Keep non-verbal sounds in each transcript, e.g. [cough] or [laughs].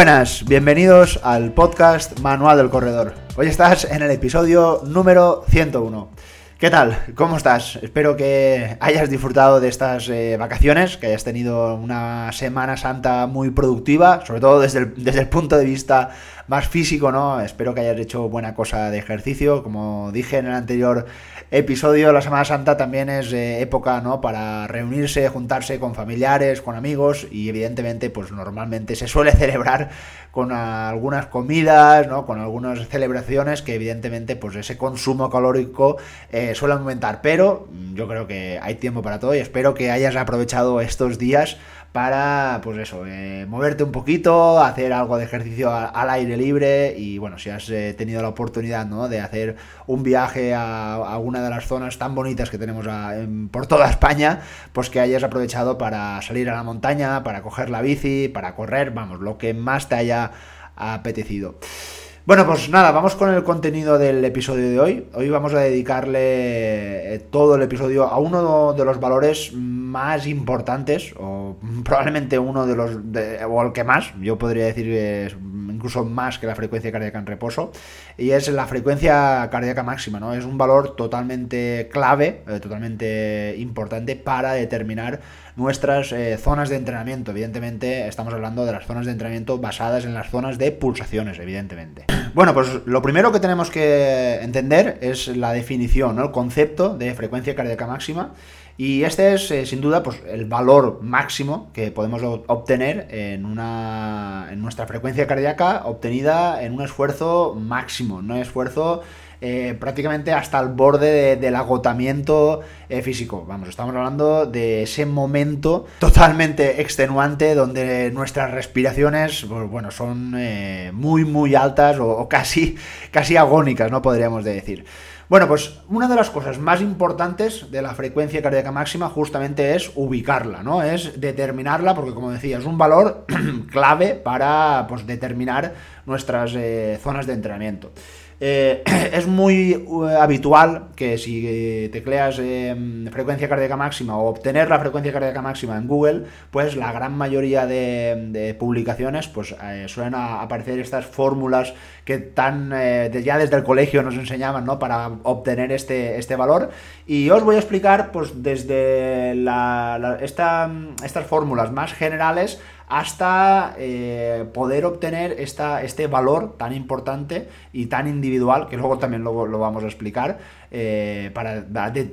Buenas, bienvenidos al podcast Manual del Corredor. Hoy estás en el episodio número 101. ¿Qué tal? ¿Cómo estás? Espero que hayas disfrutado de estas eh, vacaciones, que hayas tenido una Semana Santa muy productiva, sobre todo desde desde el punto de vista más físico, ¿no? Espero que hayas hecho buena cosa de ejercicio. Como dije en el anterior episodio, la Semana Santa también es eh, época, ¿no? Para reunirse, juntarse con familiares, con amigos y evidentemente, pues normalmente se suele [laughs] celebrar con algunas comidas, ¿no? Con algunas celebraciones que evidentemente, pues ese consumo calórico eh, suele aumentar. Pero yo creo que hay tiempo para todo y espero que hayas aprovechado estos días para, pues eso, eh, moverte un poquito, hacer algo de ejercicio al aire libre y bueno, si has eh, tenido la oportunidad ¿no? de hacer un viaje a, a, una de las zonas tan bonitas que tenemos por toda España, pues que hayas aprovechado para salir a la montaña, para coger la bici, para correr, vamos, lo que más te haya apetecido. Bueno, pues nada, vamos con el contenido del episodio de hoy. Hoy vamos a dedicarle eh, todo el episodio a uno de los valores más importantes, o probablemente uno de los, de, o el que más, yo podría decir que es incluso más que la frecuencia cardíaca en reposo, y es la frecuencia cardíaca máxima, ¿no? Es un valor totalmente clave, eh, totalmente importante para determinar nuestras eh, zonas de entrenamiento. Evidentemente, estamos hablando de las zonas de entrenamiento basadas en las zonas de pulsaciones, evidentemente. [clears throat] Bueno, pues lo primero que tenemos que entender es la definición, ¿no? el concepto de frecuencia cardíaca máxima. Y este es, eh, sin duda, pues el valor máximo que podemos obtener en, una, en nuestra frecuencia cardíaca obtenida en un esfuerzo máximo, no esfuerzo eh, prácticamente hasta el borde de, del agotamiento eh, físico. Vamos, estamos hablando de ese momento totalmente extenuante donde nuestras respiraciones, pues, bueno, son muy, muy altas o, o, casi, casi agónicas, ¿no? Podríamos decir. Bueno, pues una de las cosas más importantes de la frecuencia cardíaca máxima justamente es ubicarla, ¿no? Es determinarla, porque como decía, es un valor [clears throat] clave para pues, determinar nuestras eh, zonas de entrenamiento. Eh, [clears throat] es muy uh, habitual que si tecleas eh, frecuencia cardíaca máxima o obtener la frecuencia cardíaca máxima en Google, pues la gran mayoría de, publicaciones pues eh, suelen aparecer estas fórmulas que tan eh, ya desde el colegio nos enseñaban ¿no? para obtener este, este valor y os voy a explicar pues desde estas fórmulas más generales hasta eh, poder obtener esta, este valor tan importante y tan individual, que luego también lo, vamos a explicar, eh, para,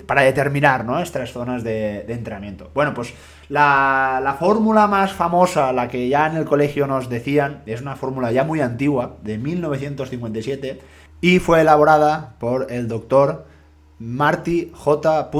para, determinar ¿no? estas zonas de, de entrenamiento. Bueno, pues la, la, fórmula más famosa, la que ya en el colegio nos decían, es una fórmula ya muy antigua, de 1957, y fue elaborada por el doctor Marty J.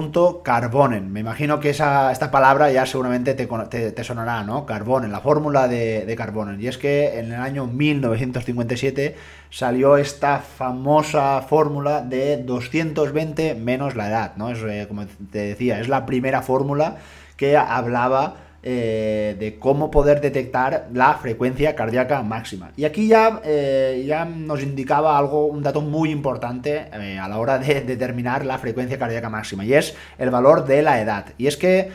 Carbonen. Me imagino que esa, esta palabra ya seguramente te, te, sonará, ¿no? Carbonen, la fórmula de, de, Carbonen. Y es que en el año 1957 salió esta famosa fórmula de 220 menos la edad, ¿no? Es, eh, como te decía, es la primera fórmula que hablaba eh, de cómo poder detectar la frecuencia cardíaca máxima. Y aquí ya, eh, ya nos indicaba algo, un dato muy importante eh, a la hora de determinar la frecuencia cardíaca máxima, y es el valor de la edad. Y es que,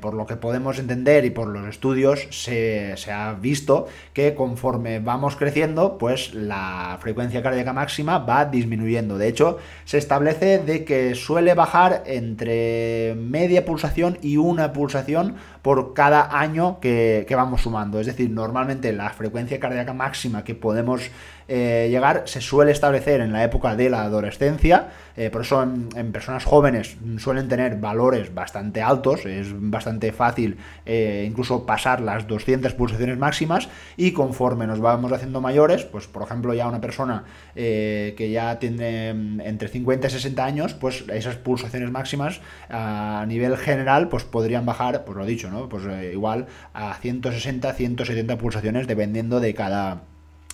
por lo que podemos entender y por los estudios, se, se, ha visto que conforme vamos creciendo, pues la frecuencia cardíaca máxima va disminuyendo. De hecho, se establece de que suele bajar entre media pulsación y una pulsación por cada año que, vamos sumando. Es decir, normalmente la frecuencia cardíaca máxima que podemos eh, llegar se suele establecer en la época de la adolescencia, eh, por eso en, personas jóvenes suelen tener valores bastante altos, es bastante fácil eh, incluso pasar las 200 pulsaciones máximas y conforme nos vamos haciendo mayores, pues por ejemplo ya una persona eh, que ya tiene entre 50 y 60 años, pues esas pulsaciones máximas a nivel general pues podrían bajar, pues lo dicho, ¿no? Pues igual a 160, 170 pulsaciones dependiendo de cada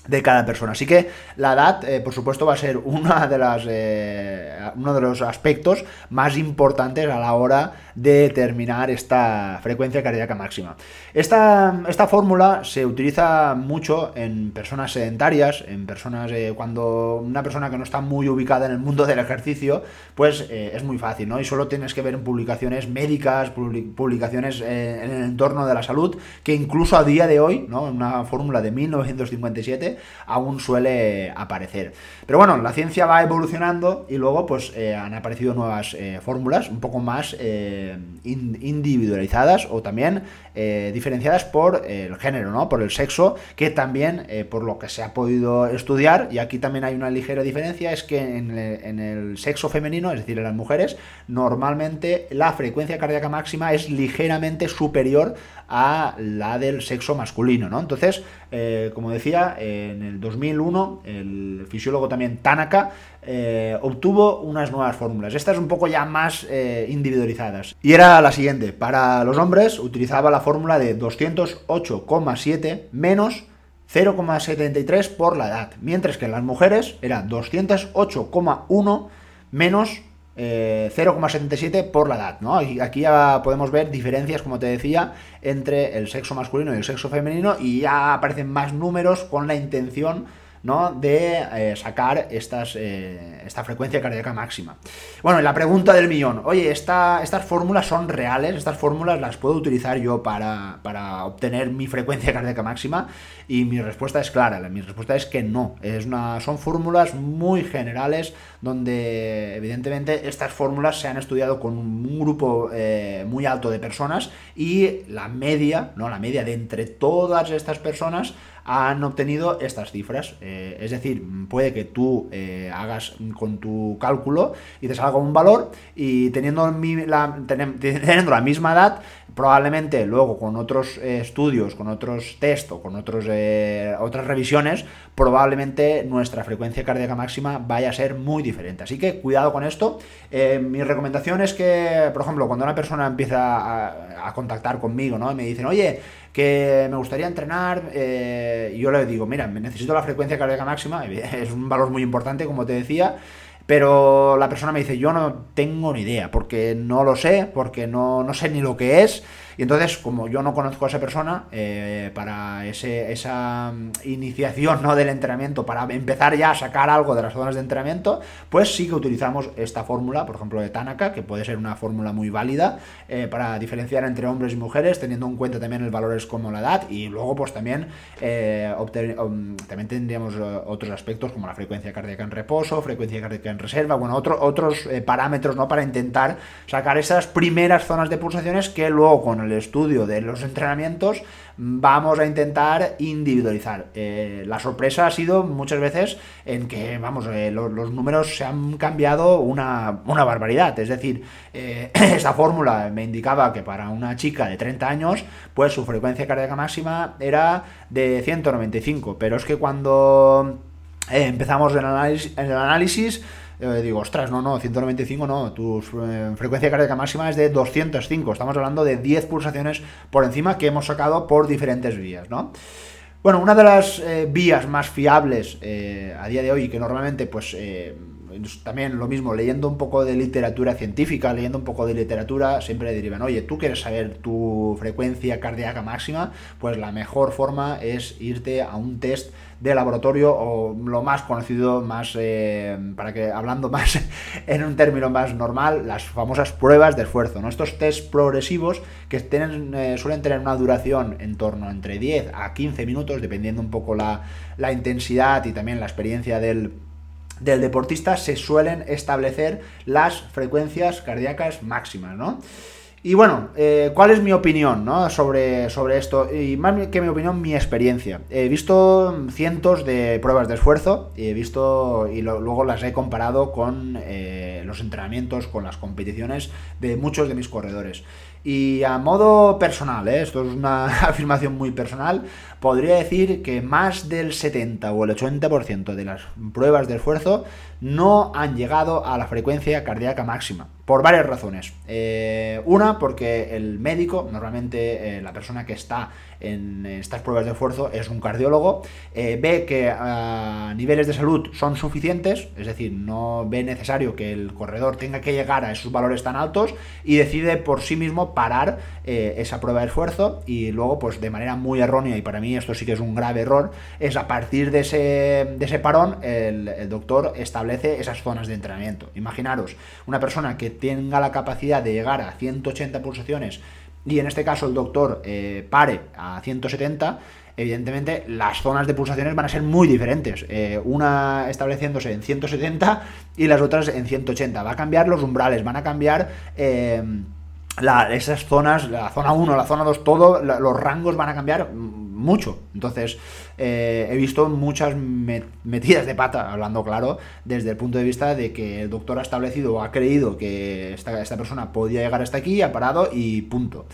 de cada persona. Así que la edad, eh, por supuesto, va a ser una de las, eh, uno de los aspectos más importantes a la hora de determinar esta frecuencia cardíaca máxima. Esta, esta fórmula se utiliza mucho en personas sedentarias, en personas eh, cuando una persona que no está muy ubicada en el mundo del ejercicio, pues es muy fácil, ¿no? Y solo tienes que ver en publicaciones médicas, publicaciones en el entorno de la salud, que incluso a día de hoy, ¿no? Una fórmula de 1957, aún suele aparecer. Pero bueno, la ciencia va evolucionando y luego pues eh, han aparecido nuevas eh, fórmulas un poco más eh, individualizadas o también diferenciadas por el género, ¿no? Por el sexo, que también por lo que se ha podido estudiar, y aquí también hay una ligera diferencia, es que en el, sexo femenino, es decir, en las mujeres, normalmente la frecuencia cardíaca máxima es ligeramente superior a la del sexo masculino, ¿no? Entonces, como decía, en el 2001, el fisiólogo también Tanaka eh, obtuvo unas nuevas fórmulas. Estas un poco ya más eh, individualizadas. Y era la siguiente. Para los hombres utilizaba la fórmula de 208,7 menos 0,73 por la edad. Mientras que en las mujeres era 208,1 menos 0,77 eh, por la edad, ¿no? Aquí ya podemos ver diferencias, como te decía, entre el sexo masculino y el sexo femenino y ya aparecen más números con la intención ¿no? de eh, sacar eh, esta frecuencia cardíaca máxima. Bueno, la pregunta del millón, oye, ¿estas fórmulas son reales? ¿Estas fórmulas las puedo utilizar yo para, para, obtener mi frecuencia cardíaca máxima? Y mi respuesta es clara, mi respuesta es que no. Es son fórmulas muy generales donde evidentemente estas fórmulas se han estudiado con un grupo eh, muy alto de personas y la media, ¿no? La media de entre todas estas personas han obtenido estas cifras. Eh, es decir, puede que tú eh, hagas con tu cálculo y te salga un valor y teniendo la, misma edad, probablemente luego con otros eh, estudios, con otros test o con otros, otras revisiones, probablemente nuestra frecuencia cardíaca máxima vaya a ser muy diferente. Así que cuidado con esto. mi recomendación es que, por ejemplo, cuando una persona empieza a, a contactar conmigo, ¿no? Y me dicen, oye, que me gustaría entrenar, eh, yo le digo, mira, necesito la frecuencia cardíaca máxima, [laughs] es un valor muy importante, como te decía, pero la persona me dice, yo no tengo ni idea, porque no lo sé, porque no, no sé ni lo que es, y entonces, como yo no conozco a esa persona, eh, para ese, esa mm, iniciación ¿no? del entrenamiento, para empezar ya a sacar algo de las zonas de entrenamiento, pues sí que utilizamos esta fórmula, por ejemplo, de Tanaka, que puede ser una fórmula muy válida eh, para diferenciar entre hombres y mujeres, teniendo en cuenta también el valores como la edad, y luego pues también, eh, um, también tendríamos otros aspectos como la frecuencia cardíaca en reposo, frecuencia cardíaca en reserva, bueno, otros parámetros ¿no? para intentar sacar esas primeras zonas de pulsaciones que luego con el estudio de los entrenamientos vamos a intentar individualizar. Eh, la sorpresa ha sido muchas veces en que, vamos, eh, los, números se han cambiado una, barbaridad. Es decir, eh, [clears throat] esa fórmula me indicaba que para una chica de 30 años, pues su frecuencia cardíaca máxima era de 195. Pero es que cuando empezamos en el análisis eh, digo, ostras, no, no, 195 no, tu eh, frecuencia cardíaca máxima es de 205, estamos hablando de 10 pulsaciones por encima que hemos sacado por diferentes vías, ¿no? Bueno, una de las eh, vías más fiables a día de hoy, que normalmente pues también lo mismo, leyendo un poco de literatura científica, leyendo un poco de literatura, siempre derivan, oye, tú quieres saber tu frecuencia cardíaca máxima, pues la mejor forma es irte a un test de laboratorio o lo más conocido, más eh, para que hablando más [laughs] en un término más normal, las famosas pruebas de esfuerzo. ¿no? Estos test progresivos que eh, suelen tener una duración en torno entre 10 a 15 minutos, dependiendo un poco la intensidad y también la experiencia del del deportista se suelen establecer las frecuencias cardíacas máximas, ¿no? Y bueno, eh, ¿cuál es mi opinión sobre, sobre esto? Y más que mi opinión, mi experiencia. He visto cientos de pruebas de esfuerzo y he visto y luego las he comparado con eh, los entrenamientos, con las competiciones de muchos de mis corredores. Y a modo personal, ¿eh? esto es una [laughs] afirmación muy personal, podría decir que más del 70 o el 80% de las pruebas de esfuerzo no han llegado a la frecuencia cardíaca máxima, por varias razones. Eh, una, porque el médico, normalmente eh, la persona que está en estas pruebas de esfuerzo es un cardiólogo, eh, ve que a niveles de salud son suficientes, es decir, no ve necesario que el corredor tenga que llegar a esos valores tan altos y decide por sí mismo parar esa prueba de esfuerzo y luego, pues de manera muy errónea, y para mí esto sí que es un grave error, es a partir de ese, de ese parón el doctor establece esas zonas de entrenamiento. Imaginaros, una persona que tenga la capacidad de llegar a 180 pulsaciones y en este caso el doctor eh, pare a 170, evidentemente las zonas de pulsaciones van a ser muy diferentes. Eh, una estableciéndose en 170 y las otras en 180. Va a cambiar los umbrales, van a cambiar... Eh, esas zonas, la zona 1, la zona 2, todo, los rangos van a cambiar mucho. Entonces, eh, he visto muchas metidas de pata, hablando claro, desde el punto de vista de que el doctor ha establecido o ha creído que esta, esta persona podía llegar hasta aquí, ha parado y punto.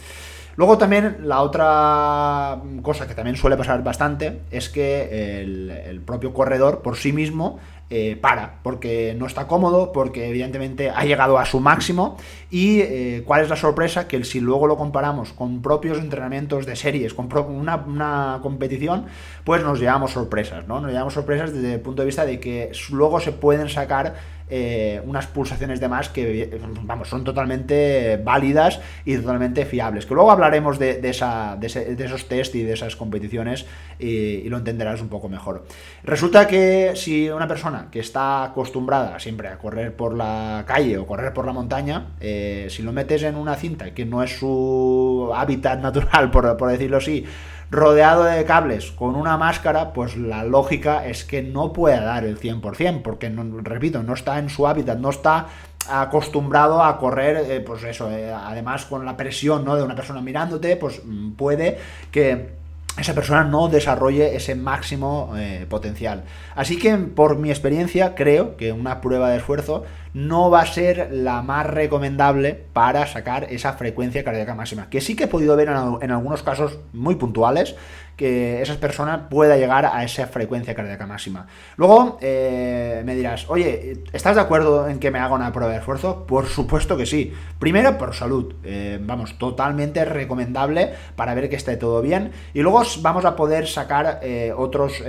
Luego también la otra cosa que también suele pasar bastante es que el propio corredor por sí mismo eh, para, porque no está cómodo, porque evidentemente ha llegado a su máximo. Y eh, cuál es la sorpresa, que si luego lo comparamos con propios entrenamientos de series, con una, competición, pues nos llevamos sorpresas, ¿no? Nos llevamos sorpresas desde el punto de vista de que luego se pueden sacar eh, unas pulsaciones de más que, vamos, son totalmente válidas y totalmente fiables. Que luego hablaremos de, esa, de, esos test y de esas competiciones y, lo entenderás un poco mejor. Resulta que si una persona que está acostumbrada siempre a correr por la calle o correr por la montaña, eh, si lo metes en una cinta que no es su hábitat natural, [laughs] por, por decirlo así, rodeado de cables con una máscara, pues la lógica es que no pueda dar el 100%, porque, no, repito, no está en su hábitat, no está acostumbrado a correr, eh, pues eso, eh, además con la presión ¿no? de una persona mirándote, pues mm, puede que esa persona no desarrolle ese máximo eh, potencial. Así que por mi experiencia creo que una prueba de esfuerzo no va a ser la más recomendable para sacar esa frecuencia cardíaca máxima. Que sí que he podido ver en, algunos casos muy puntuales que esa persona pueda llegar a esa frecuencia cardíaca máxima. Luego eh, me dirás, oye, ¿estás de acuerdo en que me haga una prueba de esfuerzo? Por supuesto que sí. Primero por salud, eh, vamos, totalmente recomendable para ver que esté todo bien. Y luego vamos a poder sacar eh, otros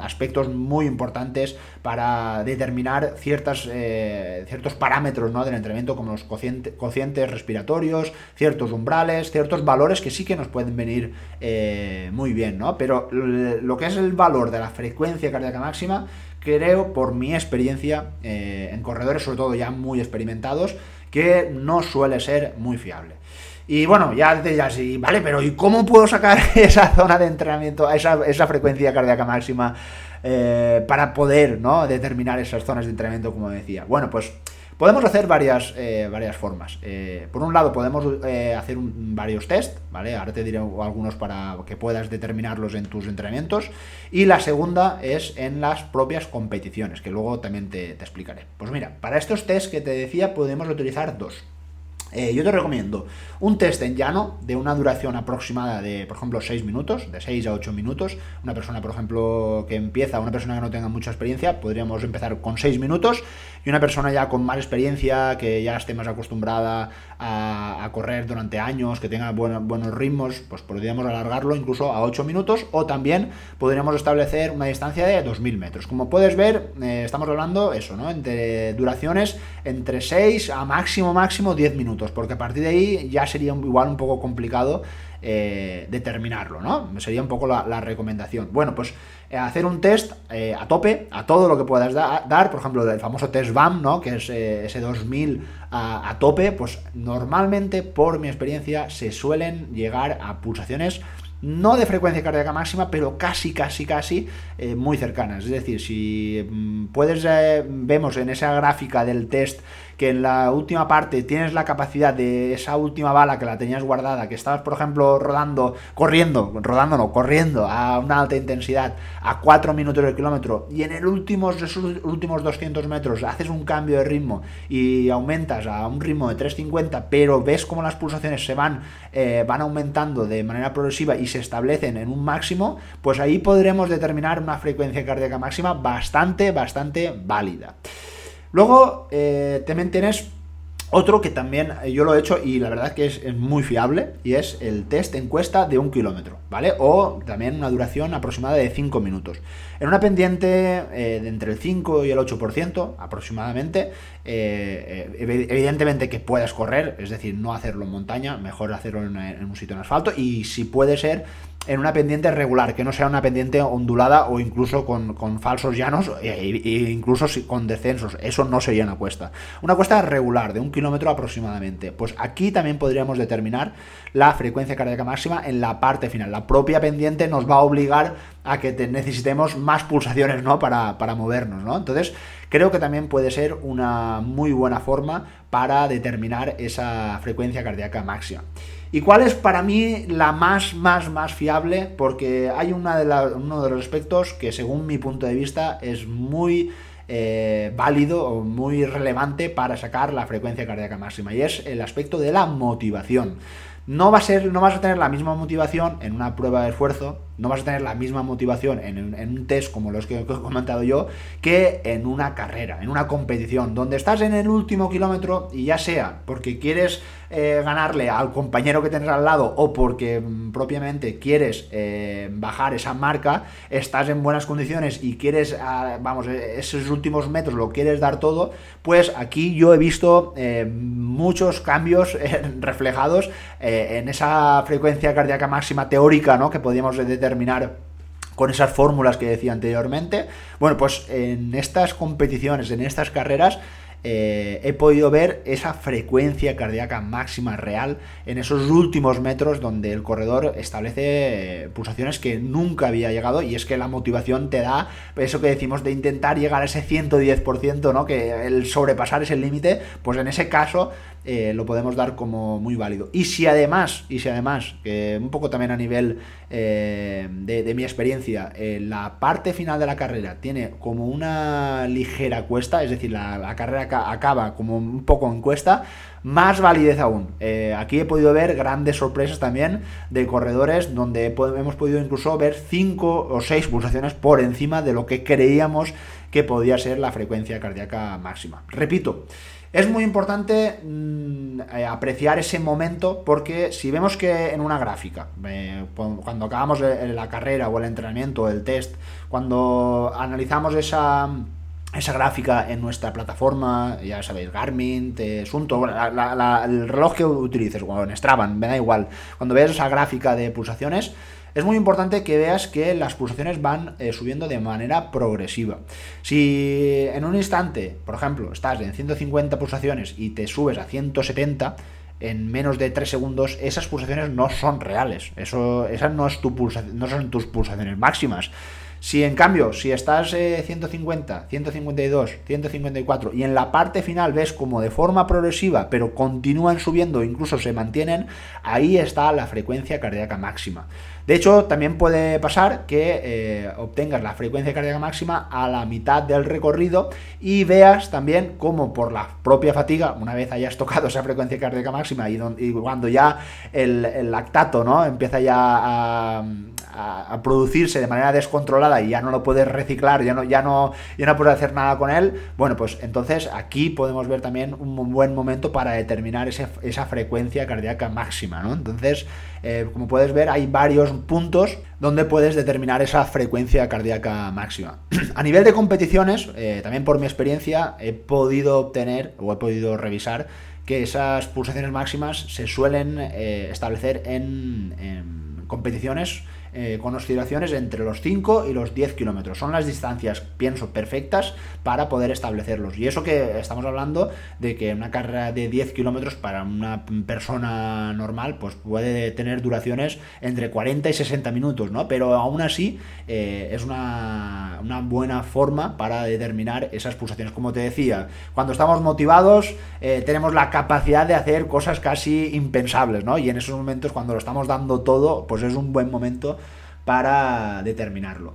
aspectos muy importantes para determinar ciertas, ciertos parámetros ¿no? del entrenamiento, como los cocientes respiratorios, ciertos umbrales, ciertos valores que sí que nos pueden venir muy bien ¿no? Pero lo que es el valor de la frecuencia cardíaca máxima, creo, por mi experiencia, eh, en corredores, sobre todo ya muy experimentados, que no suele ser muy fiable. Y bueno, ya te dirás, vale, pero ¿y cómo puedo sacar [laughs] esa zona de entrenamiento, esa, esa frecuencia cardíaca máxima eh, para poder ¿no? determinar esas zonas de entrenamiento, como decía? Bueno, pues Podemos hacer varias, eh, varias formas. Eh, por un lado, podemos eh, hacer varios test, ¿vale? Ahora te diré algunos para que puedas determinarlos en tus entrenamientos. Y la segunda es en las propias competiciones, que luego también te, te explicaré. Pues mira, para estos test que te decía, podemos utilizar dos. Yo te recomiendo un test en llano de una duración aproximada de, por ejemplo, 6 minutos, de 6 a 8 minutos. Una persona, por ejemplo, que empieza, una persona que no tenga mucha experiencia, podríamos empezar con 6 minutos. Y una persona ya con más experiencia, que ya esté más acostumbrada a, correr durante años, que tenga buenos ritmos, pues podríamos alargarlo incluso a 8 minutos. O también podríamos establecer una distancia de 2.000 metros. Como puedes ver, eh, estamos hablando eso, ¿no? Entre duraciones entre 6 a máximo, máximo 10 minutos porque a partir de ahí ya sería igual un poco complicado eh, determinarlo, ¿no? Sería un poco la, recomendación. Bueno, pues hacer un test eh, a tope, a todo lo que puedas dar, por ejemplo, el famoso test BAM, ¿no? Que es ese 2000 a, a tope, pues normalmente, por mi experiencia, se suelen llegar a pulsaciones no de frecuencia cardíaca máxima, pero casi, casi, casi muy cercanas. Es decir, si mm, puedes, vemos en esa gráfica del test que en la última parte tienes la capacidad de esa última bala que la tenías guardada, que estabas, por ejemplo, rodando, corriendo, rodando corriendo a una alta intensidad a 4 minutos del kilómetro y en el últimos, últimos 200 metros haces un cambio de ritmo y aumentas a un ritmo de 350, pero ves cómo las pulsaciones se van, eh, van aumentando de manera progresiva y se establecen en un máximo, pues ahí podremos determinar una frecuencia cardíaca máxima bastante, bastante válida. Luego eh, también tienes otro que también eh, yo lo he hecho y la verdad que es, muy fiable y es el test encuesta de un kilómetro, ¿vale? O también una duración aproximada de 5 minutos. En una pendiente eh, de entre el 5 y el 8% aproximadamente, evidentemente que puedas correr, es decir, no hacerlo en montaña, mejor hacerlo en, en un sitio en asfalto y si puede ser en una pendiente regular, que no sea una pendiente ondulada o incluso con, falsos llanos e, e, incluso con descensos. Eso no sería una cuesta. Una cuesta regular, de un kilómetro aproximadamente. Pues aquí también podríamos determinar la frecuencia cardíaca máxima en la parte final. La propia pendiente nos va a obligar a que necesitemos más pulsaciones ¿no? para, para movernos. ¿no? Entonces, creo que también puede ser una muy buena forma para determinar esa frecuencia cardíaca máxima. ¿Y cuál es para mí la más, más, más fiable? Porque hay una de uno de los aspectos que según mi punto de vista es muy eh, válido o muy relevante para sacar la frecuencia cardíaca máxima y es el aspecto de la motivación. No, va a ser, no vas a tener la misma motivación en una prueba de esfuerzo no vas a tener la misma motivación en, un test como los que he comentado yo que en una carrera, en una competición, donde estás en el último kilómetro y ya sea porque quieres eh, ganarle al compañero que tienes al lado o porque mm, propiamente quieres eh, bajar esa marca, estás en buenas condiciones y quieres, ah, vamos, e, esos últimos metros lo quieres dar todo, pues aquí yo he visto eh, muchos cambios [laughs] reflejados en esa frecuencia cardíaca máxima teórica, ¿no? Que podríamos determinar terminar con esas fórmulas que decía anteriormente. Bueno, pues en estas competiciones, en estas carreras, eh, he podido ver esa frecuencia cardíaca máxima real en esos últimos metros donde el corredor establece eh, pulsaciones que nunca había llegado y es que la motivación te da eso que decimos de intentar llegar a ese 110%, ¿no? que el sobrepasar ese límite, pues en ese caso eh, lo podemos dar como muy válido. Y si además, y si además, un poco también a nivel de, mi experiencia, la parte final de la carrera tiene como una ligera cuesta, es decir, la, carrera acaba como un poco encuesta, más validez aún. Eh, aquí he podido ver grandes sorpresas también de corredores donde hemos podido incluso ver 5 o 6 pulsaciones por encima de lo que creíamos que podía ser la frecuencia cardíaca máxima. Repito, es muy importante mm, eh, apreciar ese momento porque si vemos que en una gráfica, eh, cuando acabamos la carrera o el entrenamiento, el test, cuando analizamos esa esa gráfica en nuestra plataforma, ya sabéis, Garmin, Sunto, el reloj que utilices, o en Strava, me da igual. Cuando veas esa gráfica de pulsaciones, es muy importante que veas que las pulsaciones van eh, subiendo de manera progresiva. Si en un instante, por ejemplo, estás en 150 pulsaciones y te subes a 170, en menos de 3 segundos, esas pulsaciones no son reales. Eso, esas no, es tu no son tus pulsaciones máximas. Si en cambio, si estás 150, 152, 154 y en la parte final ves como de forma progresiva, pero continúan subiendo, incluso se mantienen, ahí está la frecuencia cardíaca máxima. De hecho, también puede pasar que eh, obtengas la frecuencia cardíaca máxima a la mitad del recorrido y veas también cómo por la propia fatiga, una vez hayas tocado esa frecuencia cardíaca máxima y, cuando ya el, lactato ¿no? empieza ya a, a, producirse de manera descontrolada y ya no lo puedes reciclar, ya no, ya no, ya no puedes hacer nada con él, bueno, pues entonces aquí podemos ver también un buen momento para determinar esa frecuencia cardíaca máxima, ¿no? Entonces, eh, como puedes ver, hay varios puntos donde puedes determinar esa frecuencia cardíaca máxima. [clears throat] a nivel de competiciones, eh, también por mi experiencia, he podido obtener o he podido revisar que esas pulsaciones máximas se suelen eh, establecer en competiciones eh, con oscilaciones entre los 5 y los 10 kilómetros. Son las distancias, pienso, perfectas para poder establecerlos. Y eso que estamos hablando de que una carrera de 10 kilómetros para una persona normal, pues puede tener duraciones entre 40 y 60 minutos, ¿no? Pero aún así eh, es una, una, buena forma para determinar esas pulsaciones. Como te decía, cuando estamos motivados eh, tenemos la capacidad de hacer cosas casi impensables, ¿no? Y en esos momentos, cuando lo estamos dando todo, pues es un buen momento para determinarlo.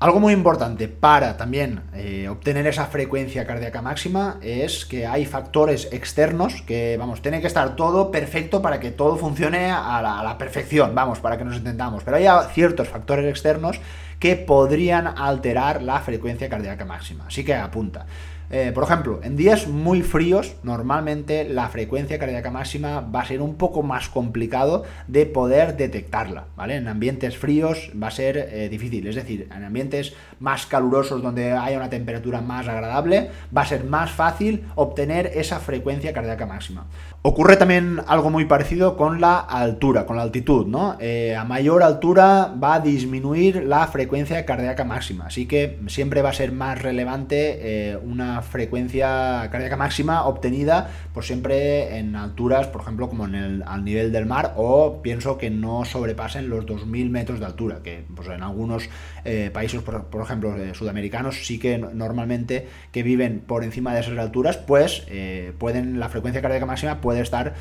Algo muy importante para también eh, obtener esa frecuencia cardíaca máxima es que hay factores externos que, vamos, tiene que estar todo perfecto para que todo funcione a la, a la perfección, vamos, para que nos entendamos. Pero hay ciertos factores externos que podrían alterar la frecuencia cardíaca máxima. Así que apunta. Eh, por ejemplo, en días muy fríos, normalmente la frecuencia cardíaca máxima va a ser un poco más complicado de poder detectarla, ¿vale? En ambientes fríos va a ser eh, difícil, es decir, en ambientes más calurosos donde haya una temperatura más agradable, va a ser más fácil obtener esa frecuencia cardíaca máxima. Ocurre también algo muy parecido con la altura, con la altitud, ¿no? Eh, a mayor altura va a disminuir la frecuencia cardíaca máxima, así que siempre va a ser más relevante una frecuencia cardíaca máxima obtenida pues siempre en alturas, por ejemplo, como en el, al nivel del mar o pienso que no sobrepasen los 2.000 metros de altura, que pues, en algunos eh, países, por, ejemplo, eh, sudamericanos, sí que normalmente que viven por encima de esas alturas, pues eh, pueden, la frecuencia cardíaca máxima puede estar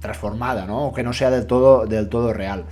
transformada, ¿no? O que no sea del todo, del todo real.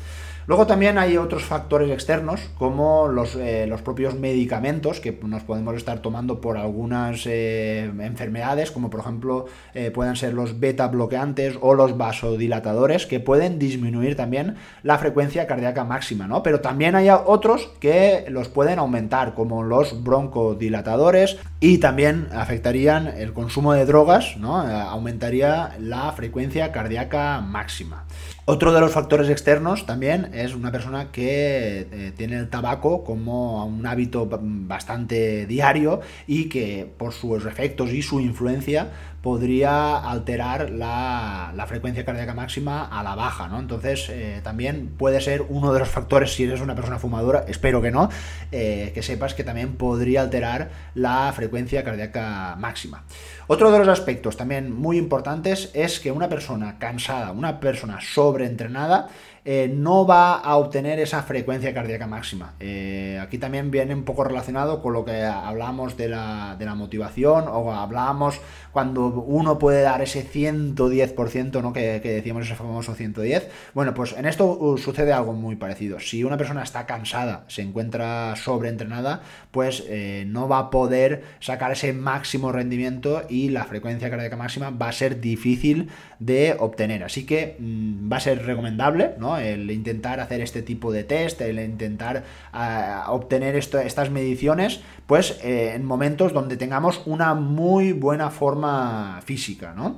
Luego también hay otros factores externos, como los, eh, los propios medicamentos que nos podemos estar tomando por algunas eh, enfermedades, como por ejemplo eh, pueden ser los beta bloqueantes o los vasodilatadores, que pueden disminuir también la frecuencia cardíaca máxima, ¿no? Pero también hay otros que los pueden aumentar, como los broncodilatadores, y también afectarían el consumo de drogas, ¿no? aumentaría la frecuencia cardíaca máxima. Otro de los factores externos también es una persona que eh, tiene el tabaco como un hábito bastante diario y que por sus efectos y su influencia podría alterar la, frecuencia cardíaca máxima a la baja, ¿no? Entonces eh, también puede ser uno de los factores, si eres una persona fumadora, espero que no, eh, que sepas que también podría alterar la frecuencia cardíaca máxima. Otro de los aspectos también muy importantes es que una persona cansada, una persona sobreentrenada, eh, no va a obtener esa frecuencia cardíaca máxima. Eh, aquí también viene un poco relacionado con lo que hablamos de la, de la motivación o hablábamos cuando uno puede dar ese 110%, ¿no? Que, decíamos ese famoso 110. Bueno, pues en esto uh, sucede algo muy parecido. Si una persona está cansada, se encuentra sobreentrenada, pues eh, no va a poder sacar ese máximo rendimiento y la frecuencia cardíaca máxima va a ser difícil de obtener. Así que mm, va a ser recomendable, ¿no? El intentar hacer este tipo de test, el intentar ah, obtener estas mediciones, pues eh, en momentos donde tengamos una muy buena forma física, ¿no?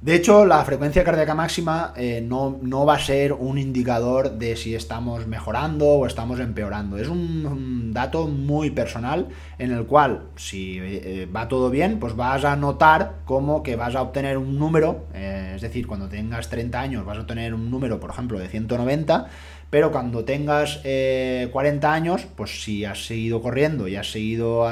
De hecho, la frecuencia cardíaca máxima eh, no, no, va a ser un indicador de si estamos mejorando o estamos empeorando. Es un, dato muy personal en el cual, si eh, va todo bien, pues vas a notar como que vas a obtener un número, eh, es decir, cuando tengas 30 años vas a obtener un número, por ejemplo, de 190, pero cuando tengas 40 eh, años, pues si has seguido corriendo y has seguido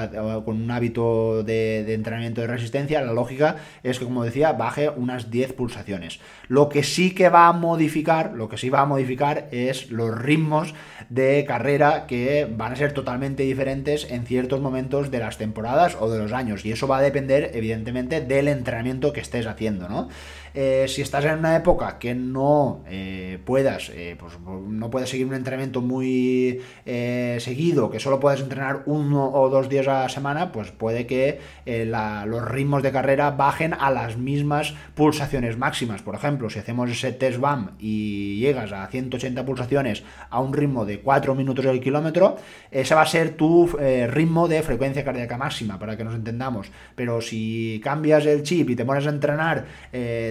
con un hábito de, entrenamiento de resistencia, la lógica es que, como decía, baje unas 10 pulsaciones. Lo que sí que va a modificar, lo que sí va a modificar es los ritmos de carrera que van a ser totalmente diferentes en ciertos momentos de las temporadas o de los años. Y eso va a depender, evidentemente, del entrenamiento que estés haciendo, ¿no? Eh, si estás en una época que no eh, puedas, eh, pues no puedes seguir un entrenamiento muy seguido, que solo puedes entrenar uno o dos días a la semana, pues puede que los ritmos de carrera bajen a las mismas pulsaciones máximas. Por ejemplo, si hacemos ese test BAM y llegas a 180 pulsaciones a un ritmo de 4 minutos al kilómetro, ese va a ser tu ritmo de frecuencia cardíaca máxima, para que nos entendamos. Pero si cambias el chip y te pones a entrenar,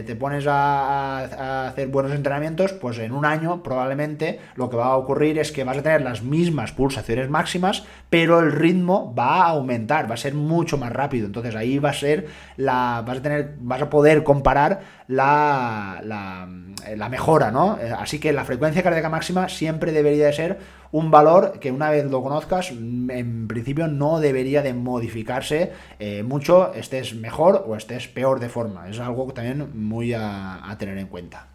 te pones a, hacer buenos entrenamientos, pues en un año probablemente lo que va a ocurrir es que vas a tener las mismas pulsaciones máximas, pero el ritmo va a aumentar, va a ser mucho más rápido. Entonces ahí va a ser la. vas a tener. vas a poder comparar la, la, mejora, ¿no? Eh, así que la frecuencia cardíaca máxima siempre debería de ser un valor que una vez lo conozcas, en principio no debería de modificarse eh, mucho, estés mejor o estés peor de forma. Es algo también muy a tener en cuenta.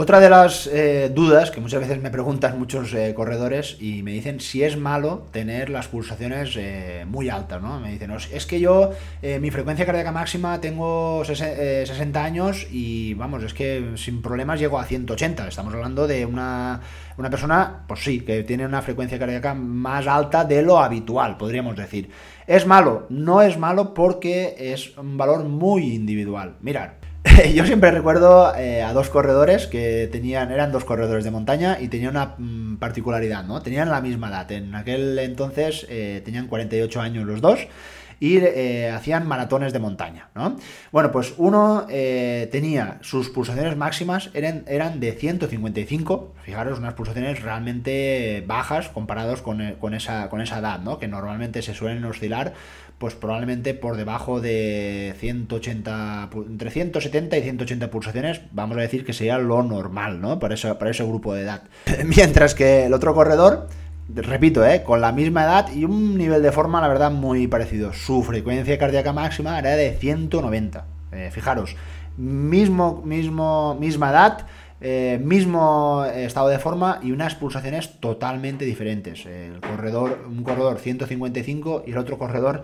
Otra de las eh, dudas que muchas veces me preguntan muchos eh, corredores y me dicen si es malo tener las pulsaciones eh, muy altas, ¿no? Me dicen, es que yo, mi frecuencia cardíaca máxima tengo 60 años y vamos, es que sin problemas llego a 180. Estamos hablando de una, una persona, pues sí, que tiene una frecuencia cardíaca más alta de lo habitual, podríamos decir. ¿Es malo? No es malo porque es un valor muy individual. Mirad, [laughs] yo siempre recuerdo eh, a dos corredores que tenían, eran dos corredores de montaña y tenían una mm, particularidad, ¿no? Tenían la misma edad. En aquel entonces eh, tenían 48 años los dos y eh, hacían maratones de montaña, ¿no? Bueno, pues uno tenía sus pulsaciones máximas, eran, eran de 155, fijaros, unas pulsaciones realmente bajas comparados con, con, esa, con esa edad, ¿no? Que normalmente se suelen oscilar pues probablemente por debajo de 180, entre 170 y 180 pulsaciones, vamos a decir que sería lo normal, ¿no? Para, para ese grupo de edad. [laughs] Mientras que el otro corredor, repito, ¿eh? con la misma edad y un nivel de forma, la verdad, muy parecido. Su frecuencia cardíaca máxima era de 190. Eh, fijaros, mismo, mismo, misma edad, eh, mismo estado de forma y unas pulsaciones totalmente diferentes. El corredor, un corredor 155 y el otro corredor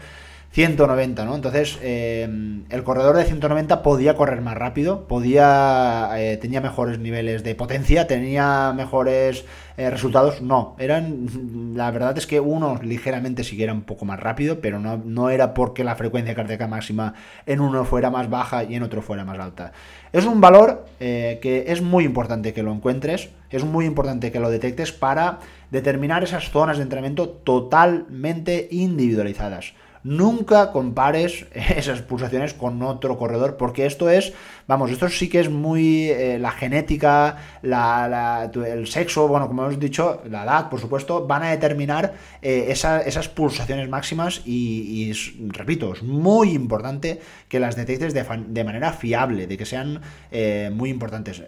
190, ¿no? Entonces, eh, el corredor de 190 podía correr más rápido, podía, eh, tenía mejores niveles de potencia, tenía mejores eh, resultados. No, eran, [laughs] la verdad es que uno ligeramente sí que era un poco más rápido, pero no, no era porque la frecuencia cardíaca máxima en uno fuera más baja y en otro fuera más alta. Es un valor que es muy importante que lo encuentres, es muy importante que lo detectes para determinar esas zonas de entrenamiento totalmente individualizadas. Nunca compares [laughs] esas pulsaciones con otro corredor, porque esto es, vamos, esto sí que es muy eh, la genética, el sexo, bueno, como hemos dicho, la edad, por supuesto, van a determinar eh, esas pulsaciones máximas y, repito, es muy importante que las detectes de, manera fiable, de que sean eh, muy importantes.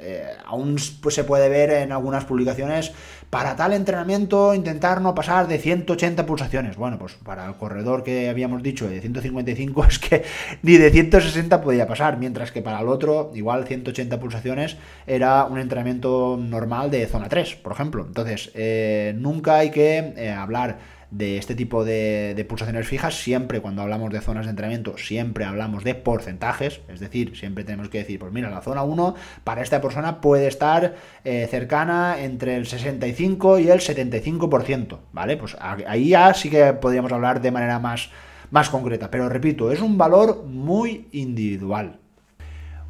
aún pues, se puede ver en algunas publicaciones, para tal entrenamiento intentar no pasar de 180 pulsaciones. Bueno, pues para el corredor que había hemos dicho, de 155 [laughs] es que ni de 160 podía pasar, mientras que para el otro, igual 180 pulsaciones era un entrenamiento normal de zona 3, por ejemplo. Entonces, eh, nunca hay que eh, hablar de este tipo de, pulsaciones fijas, siempre cuando hablamos de zonas de entrenamiento, siempre hablamos de porcentajes, es decir, siempre tenemos que decir, pues mira, la zona 1 para esta persona puede estar eh, cercana entre el 65 y el 75%, ¿vale? Pues ahí ya sí que podríamos hablar de manera más más concreta. Pero repito, es un valor muy individual.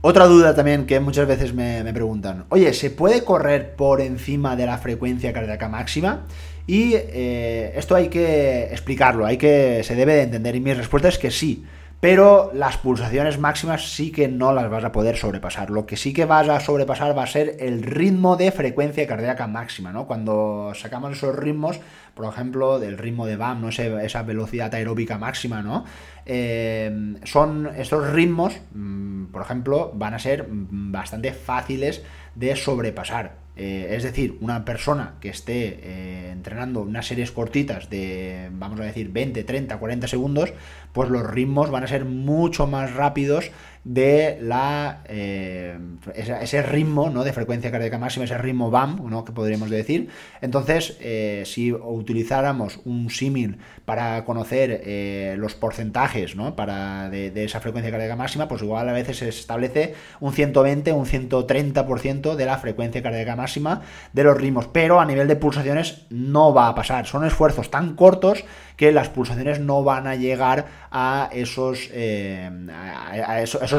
Otra duda también que muchas veces me, preguntan, oye, ¿se puede correr por encima de la frecuencia cardíaca máxima? Y eh, esto hay que explicarlo, hay que, se debe de entender. Y mi respuesta es que sí pero las pulsaciones máximas sí que no las vas a poder sobrepasar. Lo que sí que vas a sobrepasar va a ser el ritmo de frecuencia cardíaca máxima, ¿no? Cuando sacamos esos ritmos, por ejemplo, del ritmo de BAM, ¿no? esa velocidad aeróbica máxima, ¿no? Eh, son estos ritmos, mm, por ejemplo, van a ser bastante fáciles de sobrepasar. Eh, es decir, una persona que esté eh, entrenando unas series cortitas de, vamos a decir, 20, 30, 40 segundos, pues los ritmos van a ser mucho más rápidos de la eh, ese, ritmo ¿no? de frecuencia cardíaca máxima, ese ritmo BAM, ¿no? que podríamos decir. Entonces, si utilizáramos un símil para conocer los porcentajes ¿no? para de, esa frecuencia cardíaca máxima, pues igual a veces se establece un 120, un 130% de la frecuencia cardíaca máxima de los ritmos, pero a nivel de pulsaciones no va a pasar. Son esfuerzos tan cortos que las pulsaciones no van a llegar eh, a esos,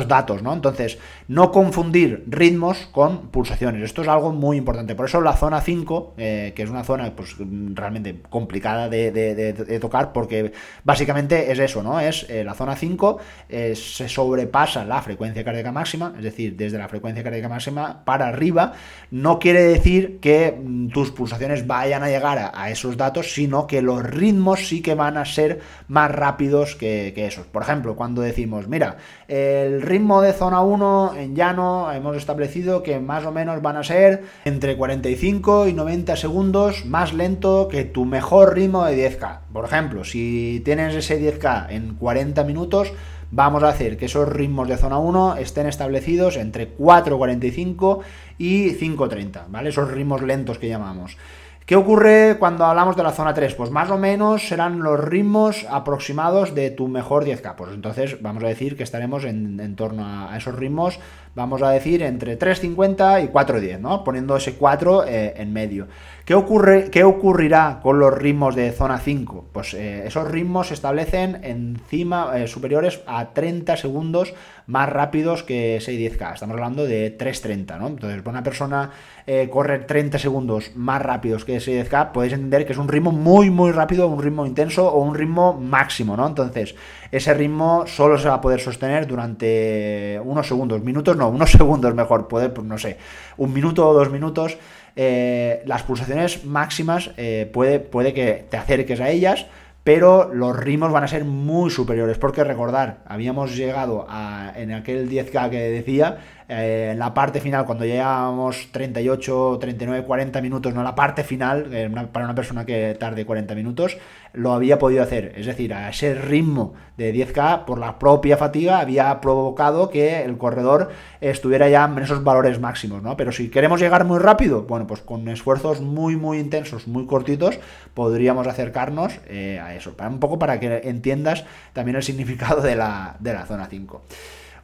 datos, ¿no? Entonces, no confundir ritmos con pulsaciones. Esto es algo muy importante. Por eso la zona 5, eh, que es una zona pues, realmente complicada de, tocar, porque básicamente es eso, ¿no? Es eh, la zona 5, se sobrepasa la frecuencia cardíaca máxima, es decir, desde la frecuencia cardíaca máxima para arriba, no quiere decir que mm, tus pulsaciones vayan a llegar a, esos datos, sino que los ritmos sí que van a ser más rápidos que, que esos. Por ejemplo, cuando decimos, mira, el ritmo de zona 1 en llano hemos establecido que más o menos van a ser entre 45 y 90 segundos más lento que tu mejor ritmo de 10K. Por ejemplo, si tienes ese 10K en 40 minutos, vamos a hacer que esos ritmos de zona 1 estén establecidos entre 4.45 y 5.30, ¿vale? Esos ritmos lentos que llamamos. ¿Qué ocurre cuando hablamos de la zona 3? Pues más o menos serán los ritmos aproximados de tu mejor 10K. Pues entonces vamos a decir que estaremos en, torno a esos ritmos, vamos a decir entre 3.50 y 4.10, ¿no? Poniendo ese 4 eh, en medio. ¿Qué, ocurre, ¿Qué ocurrirá con los ritmos de zona 5? Pues eh, esos ritmos se establecen encima, eh, superiores a 30 segundos más rápidos que 6-10K. Estamos hablando de 3.30, ¿no? Entonces, una persona eh, correr 30 segundos más rápidos que 6-10K, podéis entender que es un ritmo muy, muy rápido, un ritmo intenso o un ritmo máximo, ¿no? Entonces, ese ritmo solo se va a poder sostener durante unos segundos, minutos no, unos [laughs] segundos mejor, puede, pues no sé, un minuto o dos minutos eh, las pulsaciones máximas eh, puede, puede que te acerques a ellas, pero los ritmos van a ser muy superiores, porque recordar, habíamos llegado a, en aquel 10K que decía, eh, en la parte final, cuando llegábamos 38, 39, 40 minutos, no la parte final, para una persona que tarde 40 minutos, lo había podido hacer. Es decir, a ese ritmo de 10K, por la propia fatiga, había provocado que el corredor estuviera ya en esos valores máximos, ¿no? Pero si queremos llegar muy rápido, bueno, pues con esfuerzos muy, muy intensos, muy cortitos, podríamos acercarnos eh, a eso. Un poco para que entiendas también el significado de la, de la zona 5.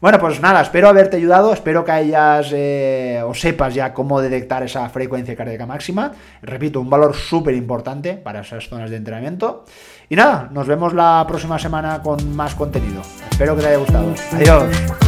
Bueno, pues nada, espero haberte ayudado, espero que hayas eh, o sepas ya cómo detectar esa frecuencia cardíaca máxima. Repito, un valor súper importante para esas zonas de entrenamiento. Y nada, nos vemos la próxima semana con más contenido. Espero que te haya gustado. Adiós.